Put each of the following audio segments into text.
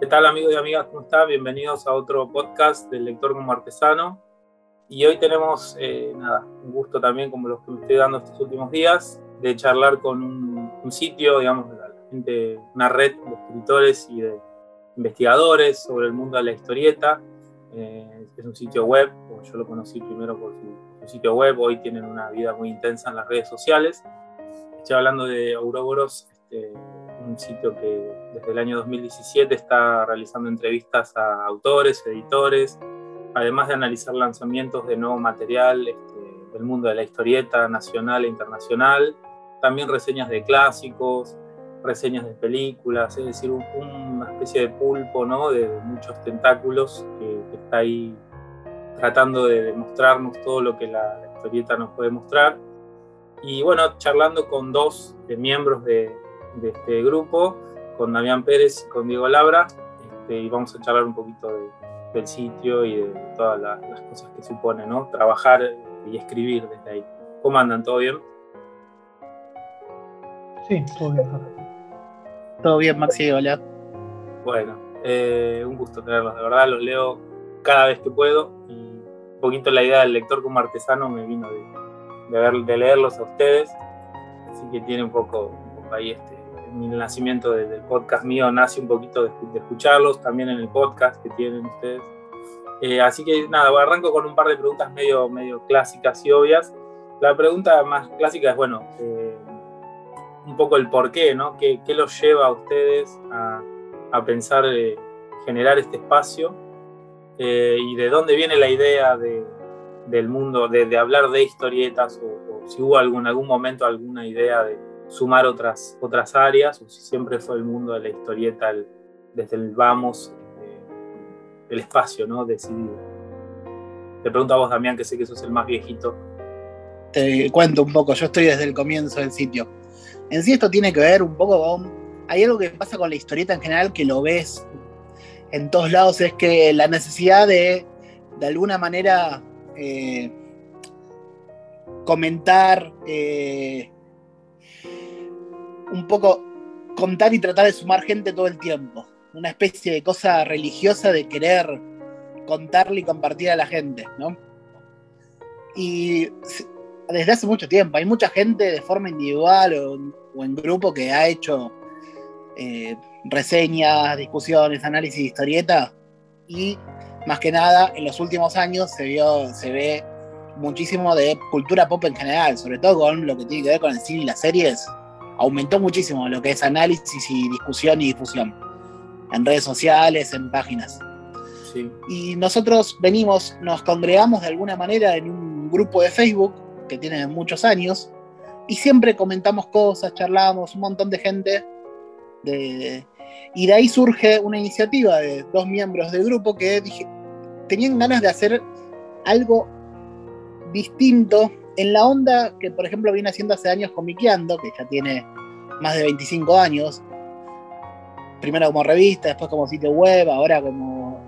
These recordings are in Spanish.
¿Qué tal amigos y amigas? ¿Cómo están? Bienvenidos a otro podcast del lector como artesano. Y hoy tenemos, eh, nada, un gusto también, como los que me estoy dando estos últimos días, de charlar con un, sitio, digamos, la gente, una red de escritores y de investigadores sobre el mundo de la historieta. Eh, es un sitio web, yo lo conocí primero por su, sitio web, hoy tienen una vida muy intensa en las redes sociales. Estoy hablando de Auroboros, este, un sitio que desde el año 2017 está realizando entrevistas a autores, editores, además de analizar lanzamientos de nuevo material este, del mundo de la historieta nacional e internacional, también reseñas de clásicos, reseñas de películas, es decir, una especie de pulpo ¿no? de, muchos tentáculos que, está ahí tratando de mostrarnos todo lo que la, historieta nos puede mostrar. Y bueno, charlando con dos miembros de, de este grupo, con Damián Pérez y con Diego Labra, este, y vamos a charlar un poquito del sitio y de todas las, cosas que supone, ¿no? Trabajar y escribir desde ahí. ¿Cómo andan? ¿Todo bien? Sí, todo bien. Todo bien, Maxi, hola. Bueno, eh, un gusto tenerlos, de verdad, los leo cada vez que puedo y un poquito la idea del lector como artesano me vino de, de, de leerlos a ustedes, así que tiene un poco, un poco ahí este, el nacimiento del podcast mío nace un poquito de, escucharlos, también en el podcast que tienen ustedes. Eh, así que nada, arranco con un par de preguntas medio, medio clásicas y obvias. La pregunta más clásica es, bueno, eh, un poco el por qué, ¿no? ¿Qué, qué los lleva a ustedes a, a pensar eh, generar este espacio? ¿Y de dónde viene la idea de, del mundo, de, de, hablar de historietas o, o si hubo algún, algún momento alguna idea de, sumar otras, otras áreas, o si siempre fue el mundo de la historieta desde el vamos, eh, el espacio, ¿no? Decidido. Te pregunto a vos, Damián, que sé que sos el más viejito. Te cuento un poco, yo estoy desde el comienzo del sitio. En sí esto tiene que ver un poco con... Hay algo que pasa con la historieta en general que lo ves en todos lados, es que la necesidad de, de alguna manera, eh, comentar, eh, un poco contar y tratar de sumar gente todo el tiempo. Una especie de cosa religiosa de querer contarle y compartir a la gente, ¿no? Y desde hace mucho tiempo, hay mucha gente de forma individual o, en grupo que ha hecho eh, reseñas, discusiones, análisis de historieta y más que nada en los últimos años se, vio, se ve muchísimo de cultura pop en general, sobre todo con lo que tiene que ver con el cine y las series, aumentó muchísimo lo que es análisis y discusión y difusión en redes sociales, en páginas. Y nosotros venimos, nos congregamos de alguna manera en un grupo de Facebook que tiene muchos años y siempre comentamos cosas, charlamos, un montón de gente. y de ahí surge una iniciativa de dos miembros del grupo que dije, tenían ganas de hacer algo distinto en la onda que, por ejemplo, viene haciendo hace años Comiqueando, que ya tiene más de 25 años, primero como revista, después como sitio web, ahora como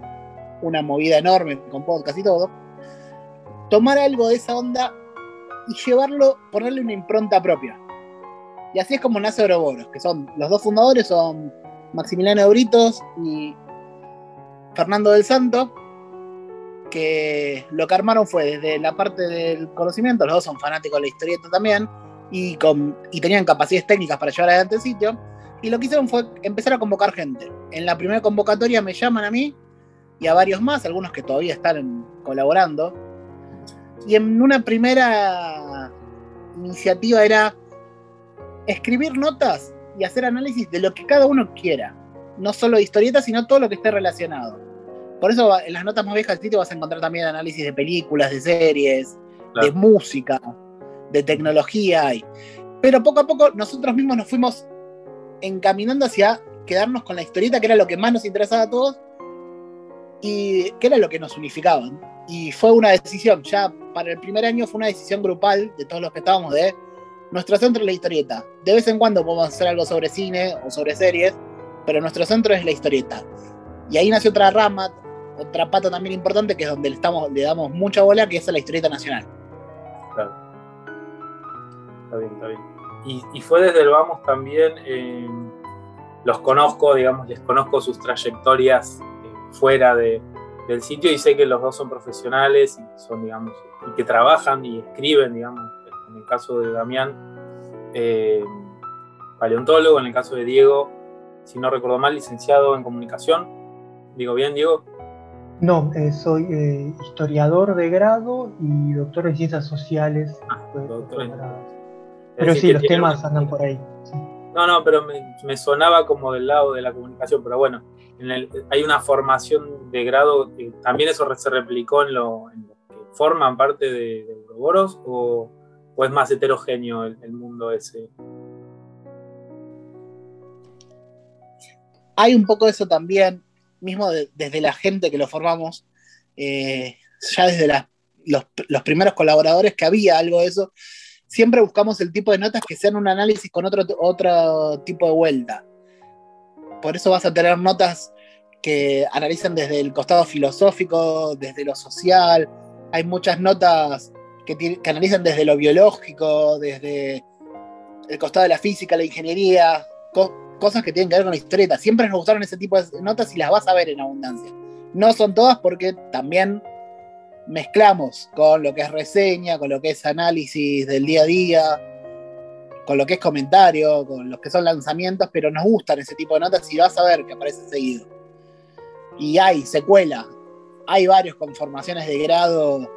una movida enorme con podcast y todo, tomar algo de esa onda y llevarlo, ponerle una impronta propia. Y así es como nace Oroboros, que son los dos fundadores son Maximiliano Britos y Fernando del Santo, que lo que armaron fue desde la parte del conocimiento, los dos son fanáticos de la historieta también, y, con, y tenían capacidades técnicas para llevar adelante el sitio. Y lo que hicieron fue empezar a convocar gente. En la primera convocatoria me llaman a mí y a varios más, algunos que todavía están colaborando. Y en una primera iniciativa era escribir notas y hacer análisis de lo que cada uno quiera. No solo historietas, sino todo lo que esté relacionado. Por eso en las notas más viejas del sitio vas a encontrar también análisis de películas, de series, de música, de tecnología. hay. Pero poco a poco nosotros mismos nos fuimos encaminando hacia quedarnos con la historieta, que era lo que más nos interesaba a todos y que era lo que nos unificaba. Y fue una decisión, ya para el primer año fue una decisión grupal de todos los que estábamos de nuestro centro es la historieta. De vez en cuando podemos hacer algo sobre cine o sobre series, pero nuestro centro es la historieta. Y ahí nació otra rama, otra pata también importante, que es donde le, damos mucha bola, que es la historieta nacional. Claro. Está bien, está bien. Y, fue desde el Vamos también, los conozco, digamos, les conozco sus trayectorias eh, fuera de, del sitio y sé que los dos son profesionales y son, digamos, y que trabajan y escriben, digamos, en el caso de Damián, eh, paleontólogo, en el caso de Diego, si no recuerdo mal, licenciado en comunicación. ¿Digo bien, Diego? No, eh, soy eh, historiador de grado y doctor en ciencias sociales. Ah, pero sí, los temas andan por ahí. No, no, pero me, sonaba como del lado de la comunicación, pero bueno, hay una formación de grado, que también eso se replicó en lo, que forman parte de, de Euroboros o, es más heterogéneo el, mundo ese. Hay un poco de eso también, mismo desde la gente que lo formamos, eh, ya desde los, primeros colaboradores que había algo de eso, siempre buscamos el tipo de notas que sean un análisis con otro, otro tipo de vuelta. Por eso vas a tener notas que analizan desde el costado filosófico, desde lo social. Hay muchas notas que, analizan desde lo biológico, desde el costado de la física, la ingeniería, cosas que tienen que ver con la historieta. Siempre nos gustaron ese tipo de notas y las vas a ver en abundancia. No son todas porque también mezclamos con lo que es reseña, con lo que es análisis del día a día, con lo que es comentario, con los que son lanzamientos, pero nos gustan ese tipo de notas y vas a ver que aparece seguido. Y hay secuela, hay varios con formaciones de grado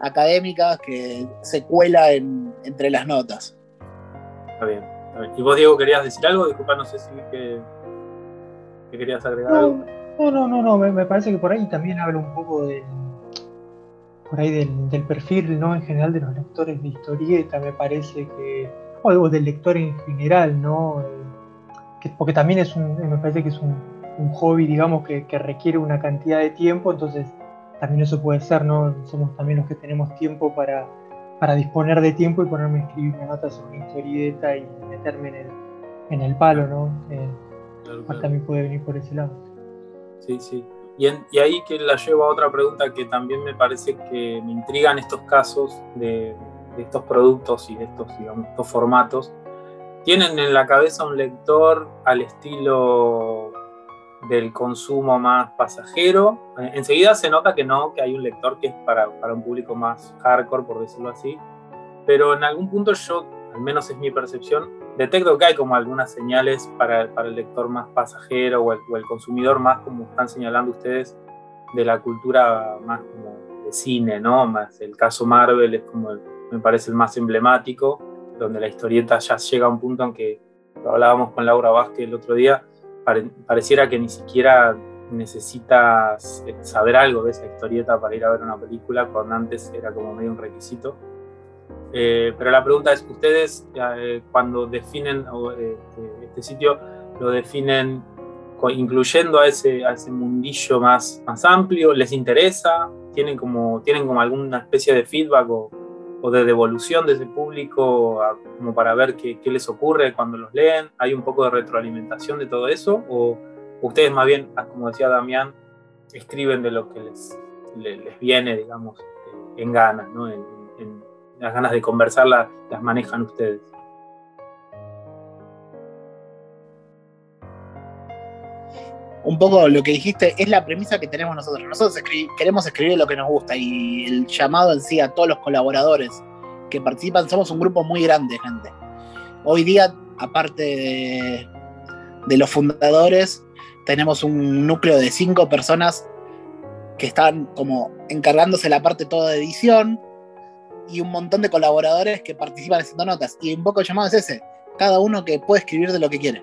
académicas que se cuela entre las notas. Está bien, ¿Y vos, Diego, querías decir algo? Disculpa, no sé si que, querías agregar algo. No, no, no, no, me, parece que por ahí también habla un poco de por ahí del, perfil ¿no? en general de los lectores de historieta, me parece que, o, del lector en general, ¿no? Eh, porque también es un, me parece que es un, hobby, digamos, que, requiere una cantidad de tiempo, entonces también eso puede ser, ¿no? Somos también los que tenemos tiempo para, para disponer de tiempo y ponerme a escribir una nota sobre una historieta y meterme en el, en el palo, ¿no? Eh, también puede venir por ese lado. Sí, sí. Y, ahí que la llevo a otra pregunta que también me parece que me intrigan estos casos de, estos productos y de estos, digamos, estos formatos. ¿Tienen en la cabeza un lector al estilo del consumo más pasajero? Enseguida se nota que no, que hay un lector que es para, para un público más hardcore, por decirlo así. Pero en algún punto yo, al menos es mi percepción, detecto que hay como algunas señales para, para el lector más pasajero o el, consumidor más, como están señalando ustedes, de la cultura más como de cine, ¿no? Más el caso Marvel es como, me parece el más emblemático, donde la historieta ya llega a un punto en que, lo hablábamos con Laura Vázquez el otro día, pareciera que ni siquiera necesitas eh, saber algo de esa historieta para ir a ver una película, cuando antes era como medio un requisito. Eh, pero la pregunta es, ¿ustedes eh, cuando definen eh, este, este, sitio, lo definen incluyendo a ese, a ese mundillo más, más amplio? ¿Les interesa? ¿Tienen como, ¿Tienen como alguna especie de feedback o, o de devolución de ese público como para ver qué, les ocurre cuando los leen? ¿Hay un poco de retroalimentación de todo eso? ¿O ustedes más bien, ah, como decía Damián, escriben de lo que les, les, viene, digamos, en ganas, ¿no? las ganas de conversar las, manejan ustedes. Un poco lo que dijiste es la premisa que tenemos nosotros. Nosotros queremos escribir lo que nos gusta y el llamado en sí a todos los colaboradores que participan, somos un grupo muy grande, gente. Hoy día, aparte de, los fundadores, tenemos un núcleo de cinco personas que están como encargándose la parte toda de edición, y un montón de colaboradores que participan haciendo notas. Y un poco el llamado es ese, cada uno que puede escribir de lo que quiere.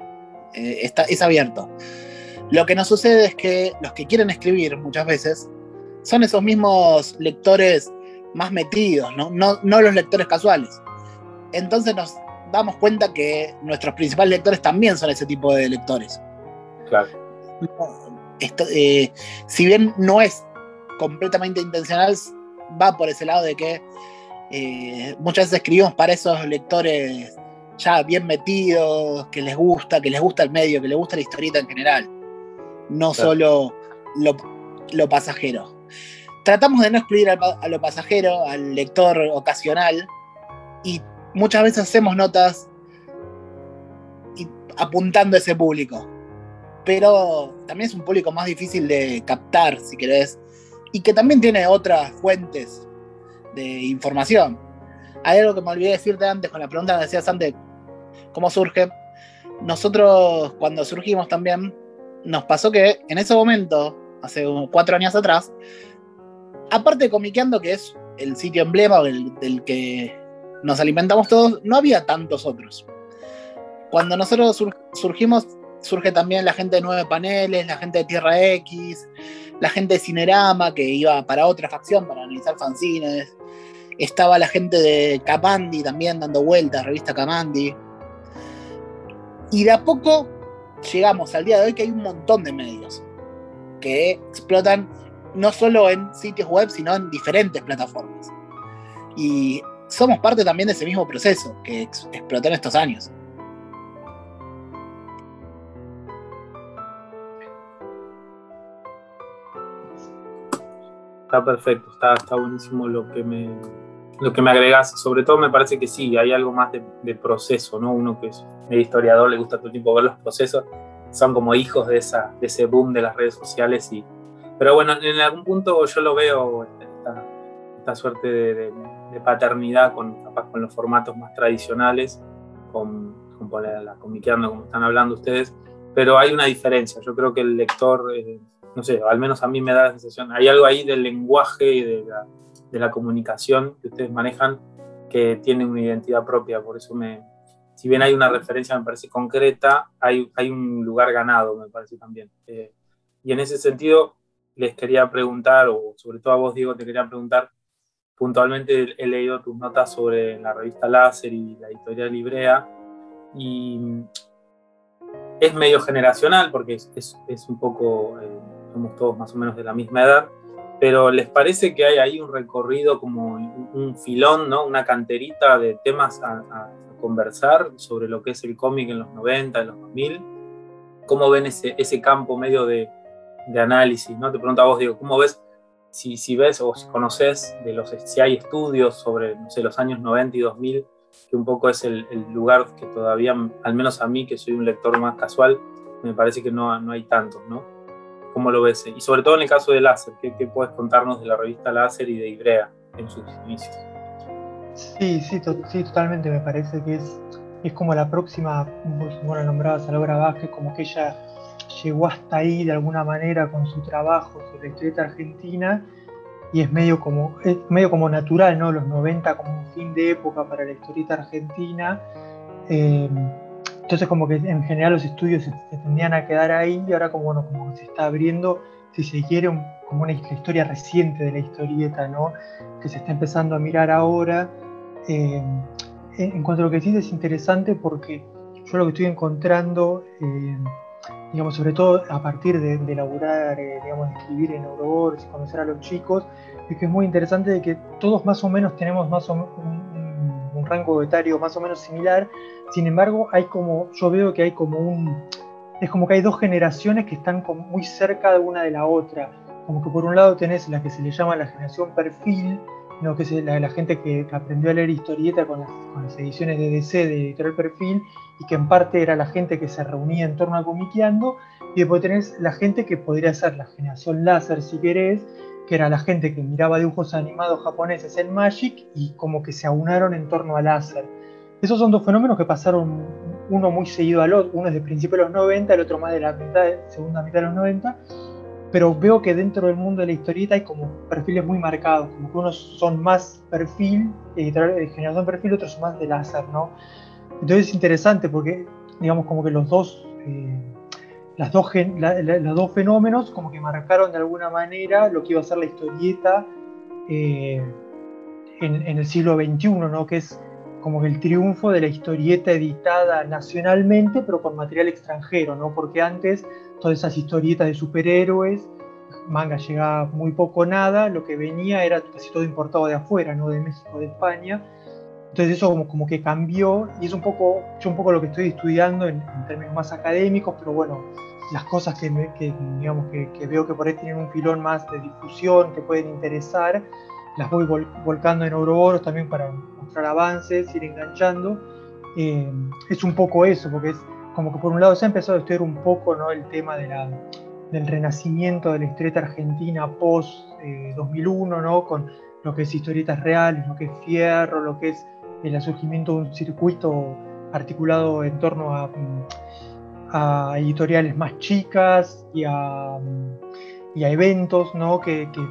Eh, está, es abierto. Lo que nos sucede es que los que quieren escribir muchas veces son esos mismos lectores más metidos, ¿no? No, no los lectores casuales. Entonces nos damos cuenta que nuestros principales lectores también son ese tipo de lectores. Claro. Eh, si bien no es completamente intencional, va por ese lado de que eh, muchas veces escribimos para esos lectores ya bien metidos, que les gusta, que les gusta el medio, que les gusta la historieta en general, no solo lo, pasajero. Tratamos de no excluir a, lo pasajero, al lector ocasional, y muchas veces hacemos notas apuntando a ese público. pero también es un público más difícil de captar, si querés, y que también tiene otras fuentes de información. Hay algo que me olvidé decirte antes con la pregunta que decías antes, ¿cómo surge? Nosotros cuando surgimos también, nos pasó que en ese momento, hace cuatro años atrás, aparte de Comiqueando, que es el sitio emblema del que nos alimentamos todos, no había tantos otros. Cuando nosotros surgimos, surge también la gente de Nueve Paneles, la gente de Tierra X, la gente de Cinerama, que iba para otra facción, para analizar fanzines. Estaba la gente de Capandi también dando vueltas, revista Capandi. Y de a poco llegamos al día de hoy que hay un montón de medios que explotan no solo en sitios web, sino en diferentes plataformas. Y somos parte también de ese mismo proceso que explotó en estos años. Está perfecto, está, está buenísimo lo que me lo que me agregas. Sobre todo me parece que sí, hay algo más de, proceso, ¿no? Uno que es historiador, le gusta todo el tiempo ver los procesos, son como hijos de, esa, de ese boom de las redes sociales. Y, pero bueno, en algún punto yo lo veo, esta, esta suerte de de paternidad con, capaz con los formatos más tradicionales, con, con la, la comiqueando como están hablando ustedes, pero hay una diferencia. Yo creo que el lector, eh, no sé, al menos a mí me da la sensación, hay algo ahí del lenguaje y de la, de la comunicación que ustedes manejan que tiene una identidad propia, por eso me, si bien hay una referencia, me parece concreta, hay, hay un lugar ganado, me parece también. Eh, y en ese sentido, les quería preguntar, o sobre todo a vos, Diego, te quería preguntar, puntualmente he leído tus notas sobre la revista Láser y la editorial Librea y es medio generacional porque es, es, un poco, eh, somos todos más o menos de la misma edad, pero ¿les parece que hay ahí un recorrido como un, filón, ¿no? una canterita de temas a, conversar sobre lo que es el cómic en los 90, en los 2000? ¿Cómo ven ese, ese campo medio de, de análisis? ¿no? Te pregunto a vos, Diego, ¿cómo ves si, si ves o si conoces de los, si hay estudios sobre, no sé, los años 90 y 2000, que un poco es el, lugar que todavía, al menos a mí, que soy un lector más casual, me parece que no, no hay tantos, ¿no? ¿Cómo lo ves? Y sobre todo en el caso de Láser, ¿qué, ¿qué, puedes contarnos de la revista Láser y de Ibrea en sus inicios? Sí, sí, sí totalmente, me parece que es, es como la próxima, bueno, nombrabas a Laura Vázquez, como que ella llegó hasta ahí de alguna manera con su trabajo sobre la historieta argentina y es medio como, es medio como natural, ¿no? Los 90 como un fin de época para la historieta argentina. Eh, entonces como que en general los estudios se, tendían a quedar ahí y ahora como, bueno, como se está abriendo, si se quiere, como una historia reciente de la historieta, ¿no? Que se está empezando a mirar ahora. Eh, en cuanto a lo que decís es interesante porque yo lo que estoy encontrando... Eh, digamos, sobre todo a partir de, de elaborar, eh, digamos, de escribir en Ouroboros y conocer a los chicos, es que es muy interesante de que todos más o menos tenemos más o un, un, rango etario más o menos similar, sin embargo, hay como, yo veo que hay como un, es como que hay dos generaciones que están muy cerca de una de la otra, como que por un lado tenés la que se le llama la generación perfil, no, que es la, gente que, aprendió a leer historieta con las, ediciones de DC de Editorial Perfil y que en parte era la gente que se reunía en torno a Comiqueando, y después tenés la gente que podría ser la generación láser si querés, que era la gente que miraba dibujos animados japoneses en Magic y como que se aunaron en torno al láser. Esos son dos fenómenos que pasaron uno muy seguido al otro, uno es de principios de los 90, el otro más de la mitad, segunda mitad de los 90, pero veo que dentro del mundo de la historieta hay como perfiles muy marcados, como que unos son más perfil, de generación perfil, otros son más de láser, ¿no? Entonces es interesante porque, digamos, como que los dos, eh, las dos los dos fenómenos como que marcaron de alguna manera lo que iba a ser la historieta eh, en, en, el siglo XXI, ¿no? Que es como el triunfo de la historieta editada nacionalmente, pero con material extranjero, ¿no? Porque antes todas esas historietas de superhéroes, manga llegaba muy poco nada, lo que venía era casi todo importado de afuera, ¿no? De México, de España. Entonces eso como, que cambió y es un poco, yo un poco lo que estoy estudiando en, términos más académicos, pero bueno, las cosas que, digamos, que, que, veo que por ahí tienen un filón más de difusión, que pueden interesar, las voy volcando en Ouroboros también para mostrar avances, ir enganchando. Eh, es un poco eso, porque es como que por un lado se ha empezado a estudiar un poco ¿no? el tema de la, del renacimiento de la historieta argentina post 2001, eh, ¿no? con lo que es historietas reales, lo que es fierro, lo que es el surgimiento de un circuito articulado en torno a, a editoriales más chicas y a, y a eventos ¿no? que, que,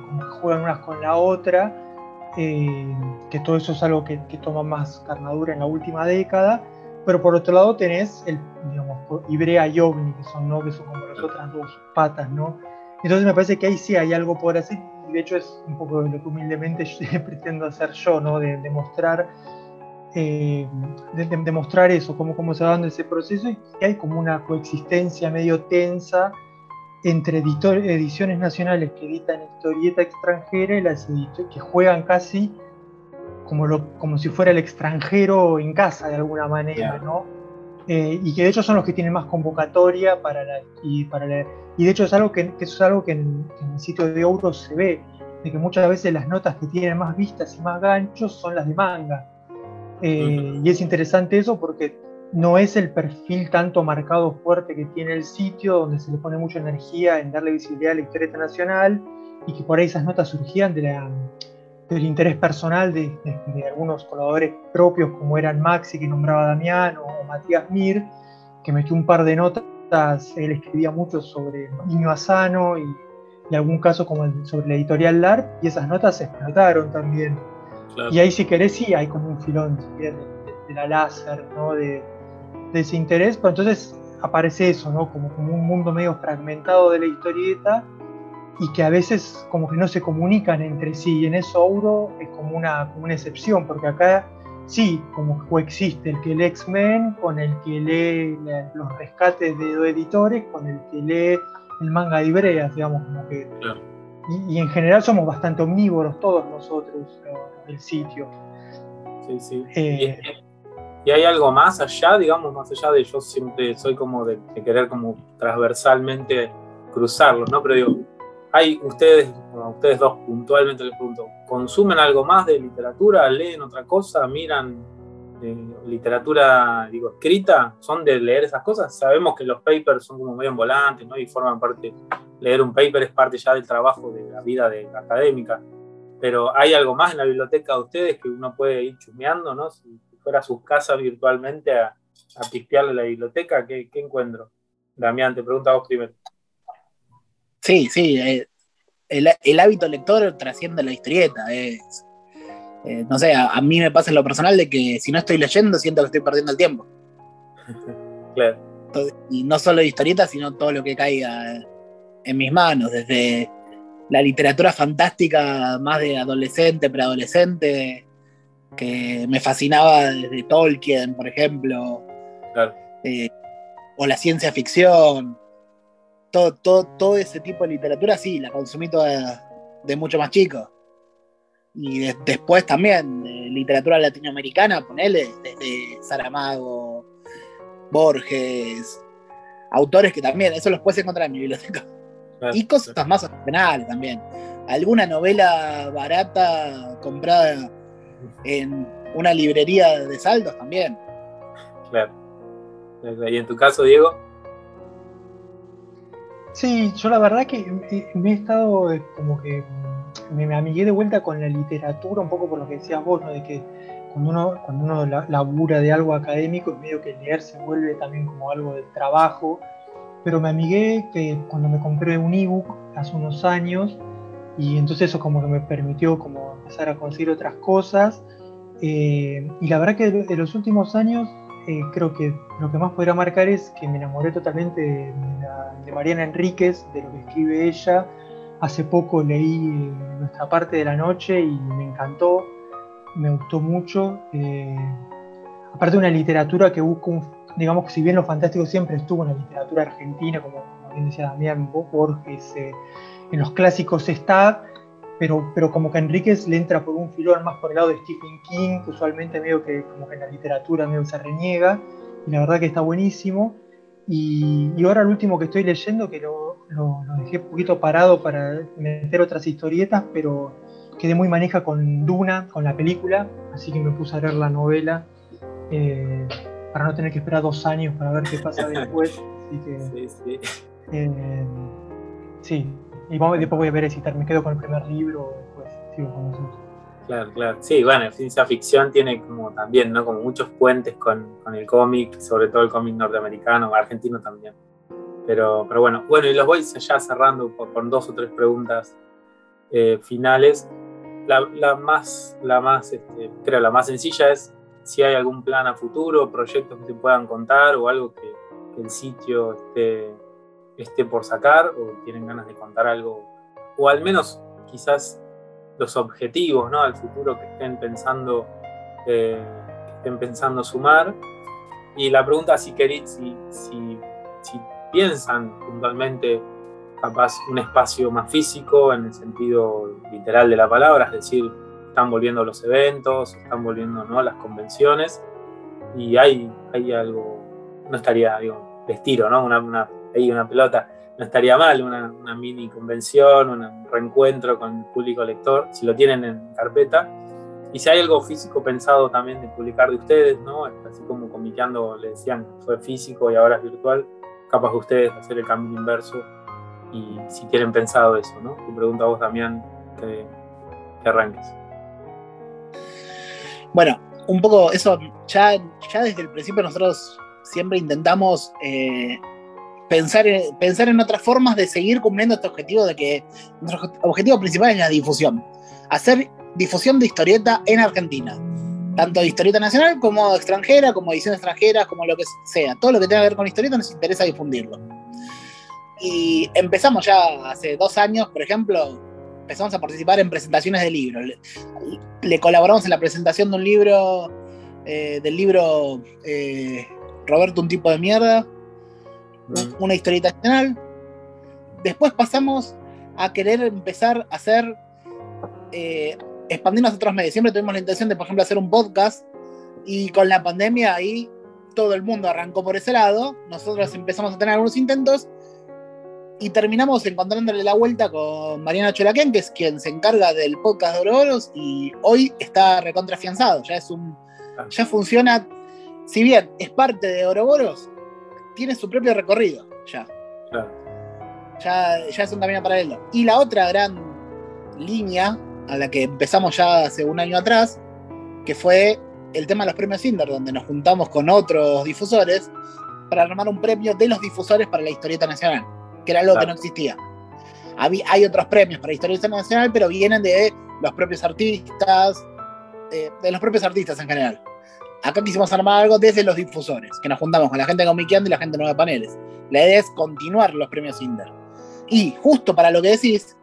juegan unas con la otra, eh, que todo eso es algo que, que, toma más carnadura en la última década, pero por otro lado tenés el, digamos, Ibrea y OVNI, que son, ¿no? que son como las otras dos patas, ¿no? Entonces me parece que ahí sí hay algo por hacer, y de hecho es un poco lo que humildemente pretendo hacer yo, ¿no? De demostrar eh, de, eso, cómo, cómo se va dando ese proceso y que hay como una coexistencia medio tensa entre ediciones nacionales que editan historieta extranjera y las que juegan casi como, lo, como si fuera el extranjero en casa de alguna manera, ¿no? Eh, y que de hecho son los que tienen más convocatoria para la, y para la, y de hecho es algo que, eso es algo que en, el sitio de Euro se ve, de que muchas veces las notas que tienen más vistas y más ganchos son las de manga. Eh, y es interesante eso porque no es el perfil tanto marcado fuerte que tiene el sitio, donde se le pone mucha energía en darle visibilidad a la historieta nacional y que por ahí esas notas surgían de la, del interés personal de, algunos colaboradores propios como eran Maxi que nombraba Damián o, Matías Mir, que metió un par de notas, él escribía mucho sobre Niño Asano y, y algún caso como el, sobre la editorial LARP y esas notas se explotaron también. Y ahí si querés sí hay como un filón de, la láser, ¿no? de, de ese interés, pero entonces aparece eso, ¿no? Como, como un mundo medio fragmentado de la historieta y que a veces como que no se comunican entre sí. Y en eso Auro es como una, como una excepción, porque acá sí, como coexiste el que lee X-Men con el que lee los rescates de dos editores, con el que lee el manga de Ibrea, digamos, como que... Y, en general somos bastante omnívoros todos nosotros, el sitio. Sí, sí. Eh, y hay algo más allá, digamos, más allá de yo siempre soy como de, querer como transversalmente cruzarlo, ¿no? Pero digo, hay ustedes, a ustedes dos puntualmente les pregunto, ¿consumen algo más de literatura? ¿Leen otra cosa? ¿Miran eh, literatura, digo, escrita? ¿Son de leer esas cosas? Sabemos que los papers son como medio en volantes, ¿no? Y forman parte, leer un paper es parte ya del trabajo de la vida de, académica. Pero hay algo más en la biblioteca de ustedes que uno puede ir chumeando, ¿no? Fuera a sus casas virtualmente a, a la biblioteca, ¿qué, encuentro? Damián, te pregunto a vos primero. Sí, sí, eh, el, hábito lector trasciende la historieta. Es, eh, no sé, a, mí me pasa en lo personal de que si no estoy leyendo siento que estoy perdiendo el tiempo. claro. Y no solo historieta, sino todo lo que caiga en mis manos, desde la literatura fantástica más de adolescente, preadolescente, que me fascinaba desde Tolkien, por ejemplo, eh, o la ciencia ficción, todo, todo, todo, ese tipo de literatura, sí, la consumí toda de mucho más chico. Y después también, literatura latinoamericana, ponele, desde Saramago, Borges, autores que también, eso los puedes encontrar en mi biblioteca. y cosas más opcionales también. Alguna novela barata comprada en una librería de saldos también. Claro. ¿Y en tu caso, Diego? Sí, yo la verdad que me he estado eh, como que me, amigué de vuelta con la literatura, un poco por lo que decías vos, ¿no? De que cuando uno, cuando uno labura de algo académico, es medio que leer se vuelve también como algo del trabajo. Pero me amigué que cuando me compré un ebook hace unos años, y entonces eso como que me permitió como empezar a conseguir otras cosas. Eh, y la verdad que de los últimos años eh, creo que lo que más podría marcar es que me enamoré totalmente de, Mariana Enríquez, de lo que escribe ella. Hace poco leí eh, Nuestra parte de la noche y me encantó, me gustó mucho. aparte de una literatura que busca un, digamos que si bien lo fantástico siempre estuvo en la literatura argentina, como, como bien decía Damián Borges, en los clásicos está, pero, pero como que Enríquez le entra por un filón más por el lado de Stephen King, que usualmente medio que como que en la literatura medio se reniega, y la verdad que está buenísimo. Y, y ahora el último que estoy leyendo, que lo, lo, dejé un poquito parado para meter otras historietas, pero quedé muy maneja con Duna, con la película, así que me puse a leer la novela eh, para no tener que esperar dos años para ver qué pasa después. Así que, Sí, sí. eh, sí, y vamos- después voy a ver si me quedo con el primer libro o después sigo con. Claro, claro. Sí, bueno, ciencia ficción tiene como también, ¿no? Como muchos puentes con, con el cómic, sobre todo el cómic norteamericano, argentino también. Pero, pero bueno, bueno, y los voy ya cerrando con dos o tres preguntas eh, finales. La, la más, la más, este, creo, la más sencilla es si hay algún plan a futuro, proyectos que se puedan contar o algo que, que el sitio esté, esté por sacar o tienen ganas de contar algo, o al menos quizás los objetivos ¿no? al futuro que estén pensando, eh, estén pensando sumar. Y la pregunta si queréis, si, si, si piensan puntualmente capaz un espacio más físico en el sentido literal de la palabra, es decir, están volviendo los eventos, están volviendo ¿no? las convenciones, y hay, hay algo, no estaría, digo, les tiro, ¿no? Una, una, ahí una pelota, no estaría mal una, mini convención, un reencuentro con el público lector, si lo tienen en carpeta. Y si hay algo físico pensado también de publicar de ustedes, ¿no? Así como comiqueando, le decían, fue físico y ahora es virtual, capaz de ustedes hacer el cambio inverso y si tienen pensado eso, ¿no? Te pregunto a vos, Damián, que, que arranques. Bueno, un poco eso, ya, ya desde el principio nosotros siempre intentamos eh, pensar, en, pensar en otras formas de seguir cumpliendo este objetivo de que nuestro objetivo principal es la difusión. Hacer difusión de historieta en Argentina. Tanto de historieta nacional como extranjera, como edición extranjera, como lo que sea. Todo lo que tenga que ver con historieta nos interesa difundirlo. Y empezamos ya hace dos años, por ejemplo, empezamos a participar en presentaciones de libros. Le, colaboramos en la presentación de un libro, eh, del libro eh, Roberto, un tipo de mierda, una historieta nacional. Después pasamos a querer empezar a hacer, eh, expandirnos a otros medios. Siempre tuvimos la intención de, por ejemplo, hacer un podcast y con la pandemia ahí todo el mundo arrancó por ese lado. Nosotros empezamos a tener algunos intentos y terminamos encontrándole la vuelta con Mariana Cholaquén, que es quien se encarga del podcast de Ouroboros y hoy está recontrafianzado. Ya es un. Ya funciona. Si bien es parte de Ouroboros, tiene su propio recorrido ya. Claro. Ya, ya es un camino paralelo. Y la otra gran línea a la que empezamos ya hace un año atrás, que fue el tema de los premios Cinder, donde nos juntamos con otros difusores para armar un premio de los difusores para la historieta nacional, que era algo Claro. que no existía. Hay otros premios para historieta nacional, pero vienen de los propios artistas, eh, de los propios artistas en general. Acá quisimos armar algo desde los difusores, que nos juntamos con la gente de Comiqueando y la gente de Nueva Paneles. La idea es continuar los premios Cinder. Y justo para lo que decís,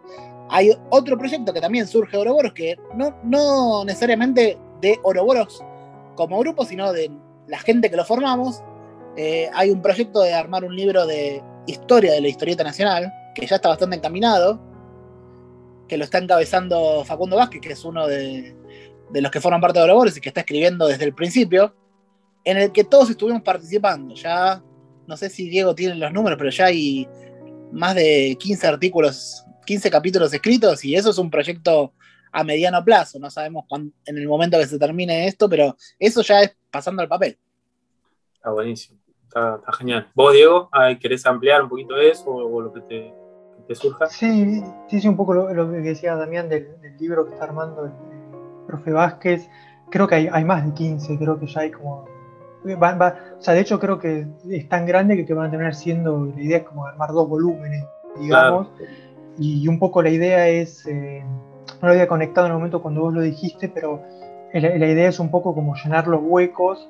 hay otro proyecto que también surge de Ouroboros, que no, no necesariamente de Ouroboros como grupo, sino de la gente que lo formamos. Eh, hay un proyecto de armar un libro de historia de la historieta nacional, que ya está bastante encaminado, que lo está encabezando Facundo Vázquez, que es uno de, de los que forman parte de Ouroboros y que está escribiendo desde el principio, en el que todos estuvimos participando. Ya, no sé si Diego tiene los números, pero ya hay más de 15 artículos, 15 capítulos escritos y eso es un proyecto a mediano plazo. No sabemos cuán- en el momento que se termine esto, pero eso ya es pasando al papel. Está buenísimo, está, está genial. ¿Vos, Diego, ay, querés ampliar un poquito eso o, o lo que te, que te surja? Sí, sí, sí, un poco lo, lo que decía Damián del, del libro que está armando el, el profe Vázquez. Creo que hay, hay más de 15, creo que ya hay como. va- o sea, de hecho, creo que es tan grande que, que van a terminar siendo. La idea es como armar dos volúmenes, digamos. Y un poco la idea es. eh, no lo había conectado en el momento cuando vos lo dijiste, pero la, la idea es un poco como llenar los huecos,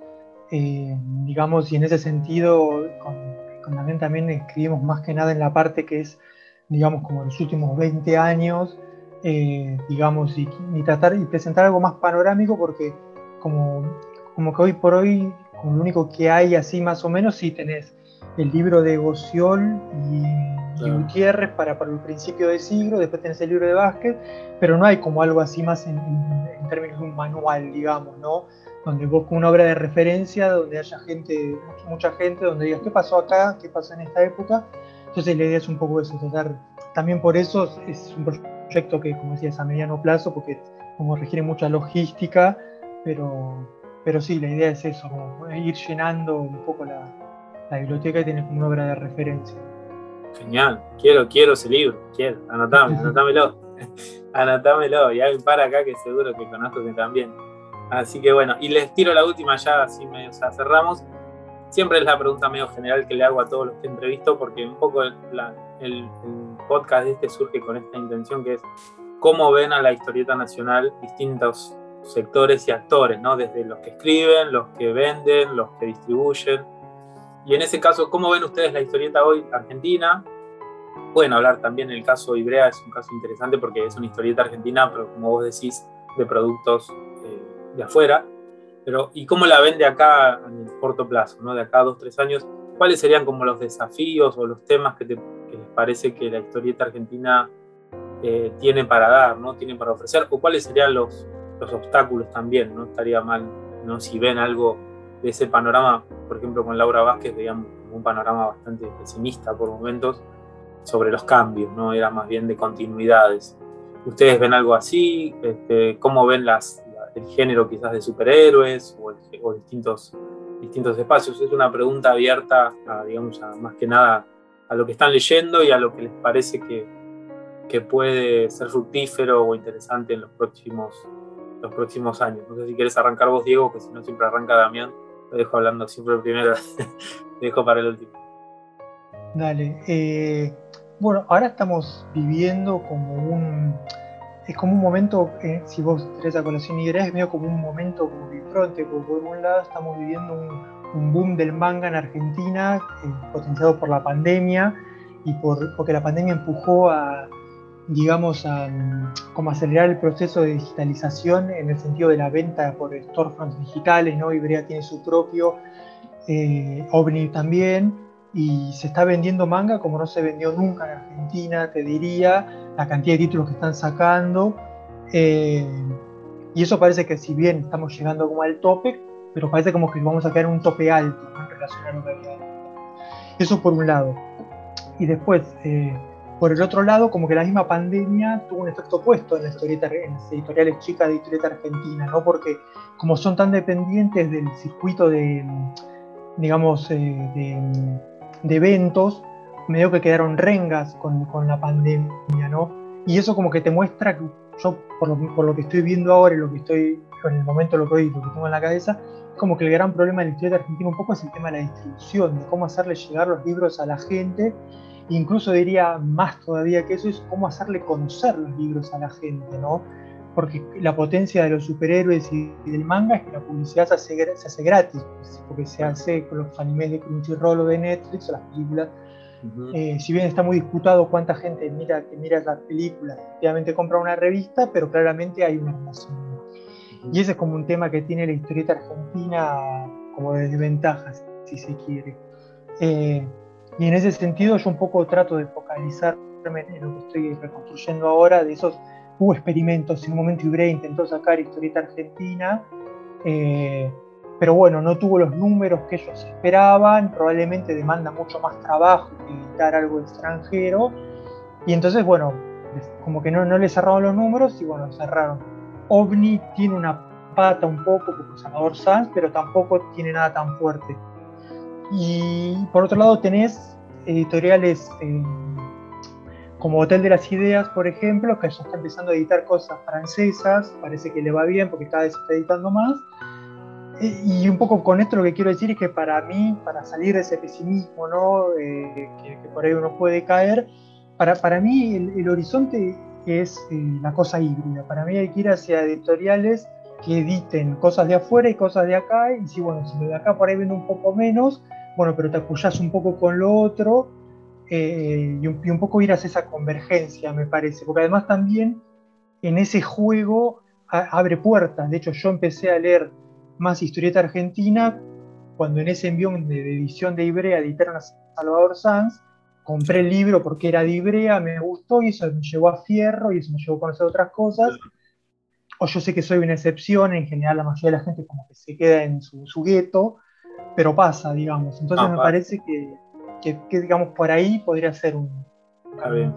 eh, digamos, y en ese sentido, con, con Damián también escribimos más que nada en la parte que es, digamos, como los últimos 20 años, eh, digamos, y, y tratar y presentar algo más panorámico, porque como, como que hoy por hoy, como lo único que hay así más o menos, sí tenés el libro de Gossiol y. Gutiérrez para, para el principio del siglo, después tenés el libro de Vázquez, pero no hay como algo así más en, en- en términos de un manual, digamos, ¿no? Donde vos una obra de referencia, donde haya gente, mucha, mucha gente, donde digas qué pasó acá, qué pasó en esta época. Entonces la idea es un poco eso, tratar, también por eso es un proyecto que, como decías, a mediano plazo, porque como requiere mucha logística, pero, pero sí, la idea es eso, como ir llenando un poco la, biblioteca y tener como una obra de referencia. Genial, quiero, quiero ese libro, quiero, anotame, anotámelo, anotámelo, y hay un par acá que seguro que conozco que también. Así que bueno, y les tiro la última ya, así medio ya cerramos. Siempre es la pregunta medio general que le hago a todos los que entrevisto, porque un poco el, el podcast este surge con esta intención que es cómo ven a la historieta nacional distintos sectores y actores, ¿no? Desde los que escriben, los que venden, los que distribuyen. Y en ese caso, ¿cómo ven ustedes la historieta hoy argentina? Pueden hablar también el caso Ibrea, es un caso interesante porque es una historieta argentina, pero como vos decís, de productos eh, de afuera. Pero, ¿y cómo la vende acá en corto plazo, ¿no? de acá a dos, tres años? ¿Cuáles serían como los desafíos o los temas que, les parece que la historieta argentina eh, tiene para dar, ¿no? tiene para ofrecer? ¿O cuáles serían los, los obstáculos también, no estaría mal, ¿no? Si ven algo de ese panorama, por ejemplo con Laura Vázquez veíamos un panorama bastante pesimista por momentos sobre los cambios, ¿no? Era más bien de continuidades. ¿Ustedes ven algo así? Este, ¿Cómo ven las, el género quizás de superhéroes o, distintos, distintos espacios? Es una pregunta abierta, a, digamos, más que nada a lo que están leyendo y a lo que les parece que, que puede ser fructífero o interesante en los próximos los próximos años. No sé si quieres arrancar vos, Diego, que si no siempre arranca Damián. Lo dejo hablando siempre primero, dejo para el último. Dale. Eh, bueno, ahora estamos viviendo como un. Es como un momento, eh, si vos traes a colación y es medio como un momento como bifronte, porque por un lado estamos viviendo un, boom del manga en Argentina, eh, potenciado por la pandemia, y por, porque la pandemia empujó a, digamos, a como acelerar el proceso de digitalización en el sentido de la venta por storefronts digitales, ¿no? Ibrea tiene su propio, eh, OVNI también, y se está vendiendo manga como no se vendió nunca en Argentina, te diría, la cantidad de títulos que están sacando. Eh, y eso parece que si bien estamos llegando como al tope, pero parece como que vamos a quedar en un tope alto en relación a que había. Eso por un lado. Y después, eh, por el otro lado, como que la misma pandemia tuvo un efecto opuesto en, las editoriales chicas de historieta argentina, ¿no? Porque como son tan dependientes del circuito de, digamos, eh, de, eventos, medio que quedaron rengas con, la pandemia, ¿no? Y eso como que te muestra que yo, por lo, que estoy viendo ahora y lo que estoy, en el momento lo que, lo que tengo en la cabeza, como que el gran problema de la historieta argentina un poco es el tema de la distribución, de cómo hacerle llegar los libros a la gente Incluso diría más todavía que eso es cómo hacerle conocer los libros a la gente, ¿no? Porque la potencia de los superhéroes y del manga es que la publicidad se hace, se hace gratis, porque se hace con los animes de Crunchyroll o de Netflix o las películas. Eh, si bien está muy disputado cuánta gente mira que mira las películas, efectivamente compra una revista, pero claramente hay una relación. Y ese es como un tema que tiene la historieta argentina como de desventajas, si se quiere. Eh, y en ese sentido yo un poco trato de focalizarme en lo que estoy reconstruyendo ahora, de esos hubo experimentos, en un momento Ibre intentó sacar historieta argentina, eh, pero bueno, no tuvo los números que ellos esperaban, probablemente demanda mucho más trabajo que editar algo extranjero, y entonces bueno, como que no, no le cerraron los números y bueno, cerraron. OVNI tiene una pata un poco como Salvador Sanz, pero tampoco tiene nada tan fuerte. Y por otro lado tenés editoriales eh, como Hotel de las Ideas, por ejemplo, que ya está empezando a editar cosas francesas, parece que le va bien porque cada vez está editando más. Eh, y un poco con esto lo que quiero decir es que para mí, para salir de ese pesimismo ¿no? Eh, que, por ahí uno puede caer, para, para mí el, horizonte es la cosa híbrida. Para mí hay que ir hacia editoriales que editen cosas de afuera y cosas de acá, y si bueno, si de acá por ahí vende un poco menos, bueno, pero te apoyas un poco con lo otro eh, y, un, poco ir hacia esa convergencia, me parece, porque además también en ese juego abre puertas, de hecho yo empecé a leer más historieta argentina cuando en ese envión de, edición de Ibrea editaron a Salvador Sanz, compré el libro porque era de Ibrea, me gustó y eso me llevó a Fierro y eso me llevó a conocer otras cosas o yo sé que soy una excepción, en general la mayoría de la gente como que se queda en su, su gueto, pero pasa, digamos. Entonces ah, me parece que, digamos, por ahí podría ser un... Está bien,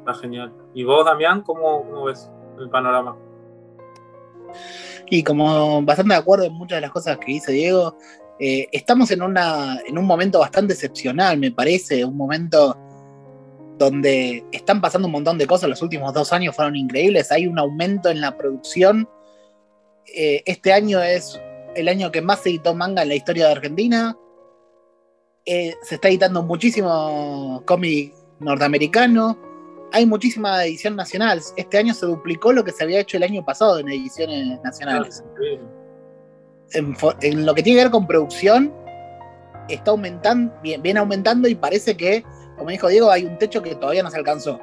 está genial. ¿Y vos, Damián, cómo, ves el panorama? Y como bastante de acuerdo en muchas de las cosas que dice Diego, eh, estamos en, una, en un momento bastante excepcional, me parece, un momento donde están pasando un montón de cosas, los últimos dos años fueron increíbles, hay un aumento en la producción, eh, este año es el año que más se editó manga en la historia de Argentina, eh, se está editando muchísimo cómic norteamericano, hay muchísima edición nacional. Este año se duplicó lo que se había hecho el año pasado en ediciones nacionales. Ah, en, lo que tiene que ver con producción, está aumentando, viene aumentando y parece que, como dijo Diego, hay un techo que todavía no se alcanzó.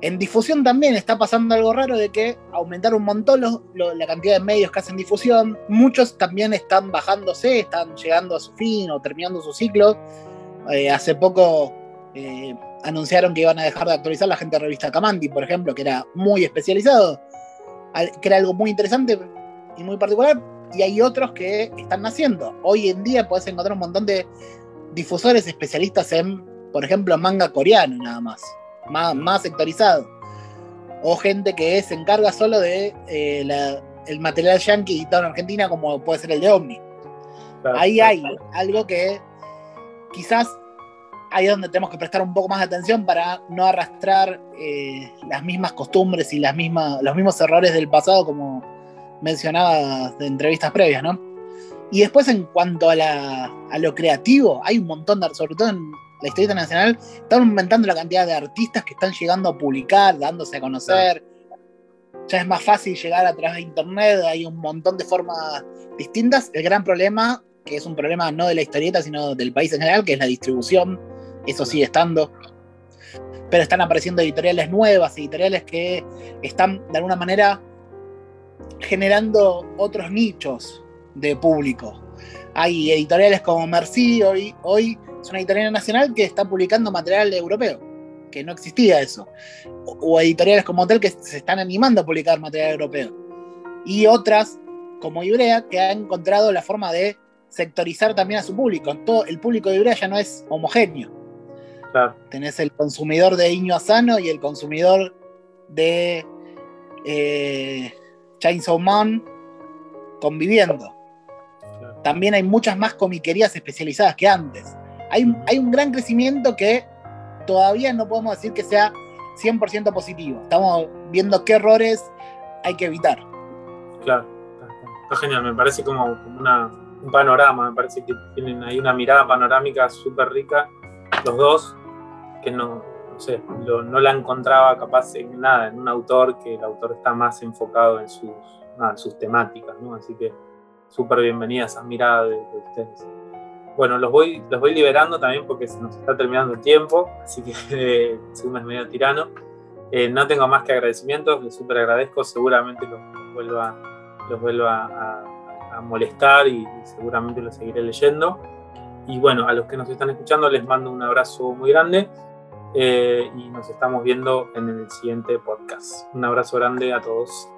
En difusión también está pasando algo raro de que aumentaron un montón la cantidad de medios que hacen difusión. Muchos también están bajándose, están llegando a su fin o terminando su ciclo. Eh, hace poco eh, anunciaron que iban a dejar de actualizar la gente de revista Camandi, por ejemplo, que era muy especializado, que era algo muy interesante y muy particular. Y hay otros que están naciendo. Hoy en día puedes encontrar un montón de difusores especialistas en, por ejemplo, manga coreano nada más más, sectorizado. O gente que se encarga solo de eh, el material yankee editado en Argentina, como puede ser el de Omni. Ahí hay algo que quizás ahí es donde tenemos que prestar un poco más de atención para no arrastrar eh, las mismas costumbres y las mismas, los mismos errores del pasado, como mencionaba de entrevistas previas, ¿no? Y después, en cuanto a, a lo creativo, hay un montón de, sobre todo en la historieta nacional, están aumentando la cantidad de artistas que están llegando a publicar, dándose a conocer. Ya es más fácil llegar a través de internet, hay un montón de formas distintas. El gran problema, que es un problema no de la historieta, sino del país en general, que es la distribución, eso sigue estando. Pero están apareciendo editoriales nuevas, editoriales que están de alguna manera generando otros nichos de público. Hay editoriales como Merci hoy, hoy es una editorial nacional que está publicando material europeo, que no existía eso. O, editoriales como Hotel que se están animando a publicar material europeo. Y otras, como Ibrea, que han encontrado la forma de sectorizar también a su público. Todo, el público de Ibrea ya no es homogéneo. Tenés el consumidor de Iño Asano y el consumidor de eh, Chainsaw Man conviviendo. También hay muchas más comiquerías especializadas que antes hay, un gran crecimiento que todavía no podemos decir que sea 100% positivo. Estamos viendo qué errores hay que evitar. Claro, está, genial, me parece como, un panorama, me parece que tienen ahí una mirada panorámica súper rica, los dos, que no, sé, no la encontraba capaz en nada, en un autor que el autor está más enfocado en sus, sus temáticas, ¿no? Así que súper bienvenida esa mirada de ustedes bueno, los voy, los voy liberando también porque se nos está terminando el tiempo, así que eh, es medio tirano. Eh, no tengo más que agradecimientos, les súper agradezco, seguramente los, vuelva, los vuelva a, molestar y, seguramente los seguiré leyendo. Y bueno, a los que nos están escuchando les mando un abrazo muy grande eh, y nos estamos viendo en el siguiente podcast. Un abrazo grande a todos.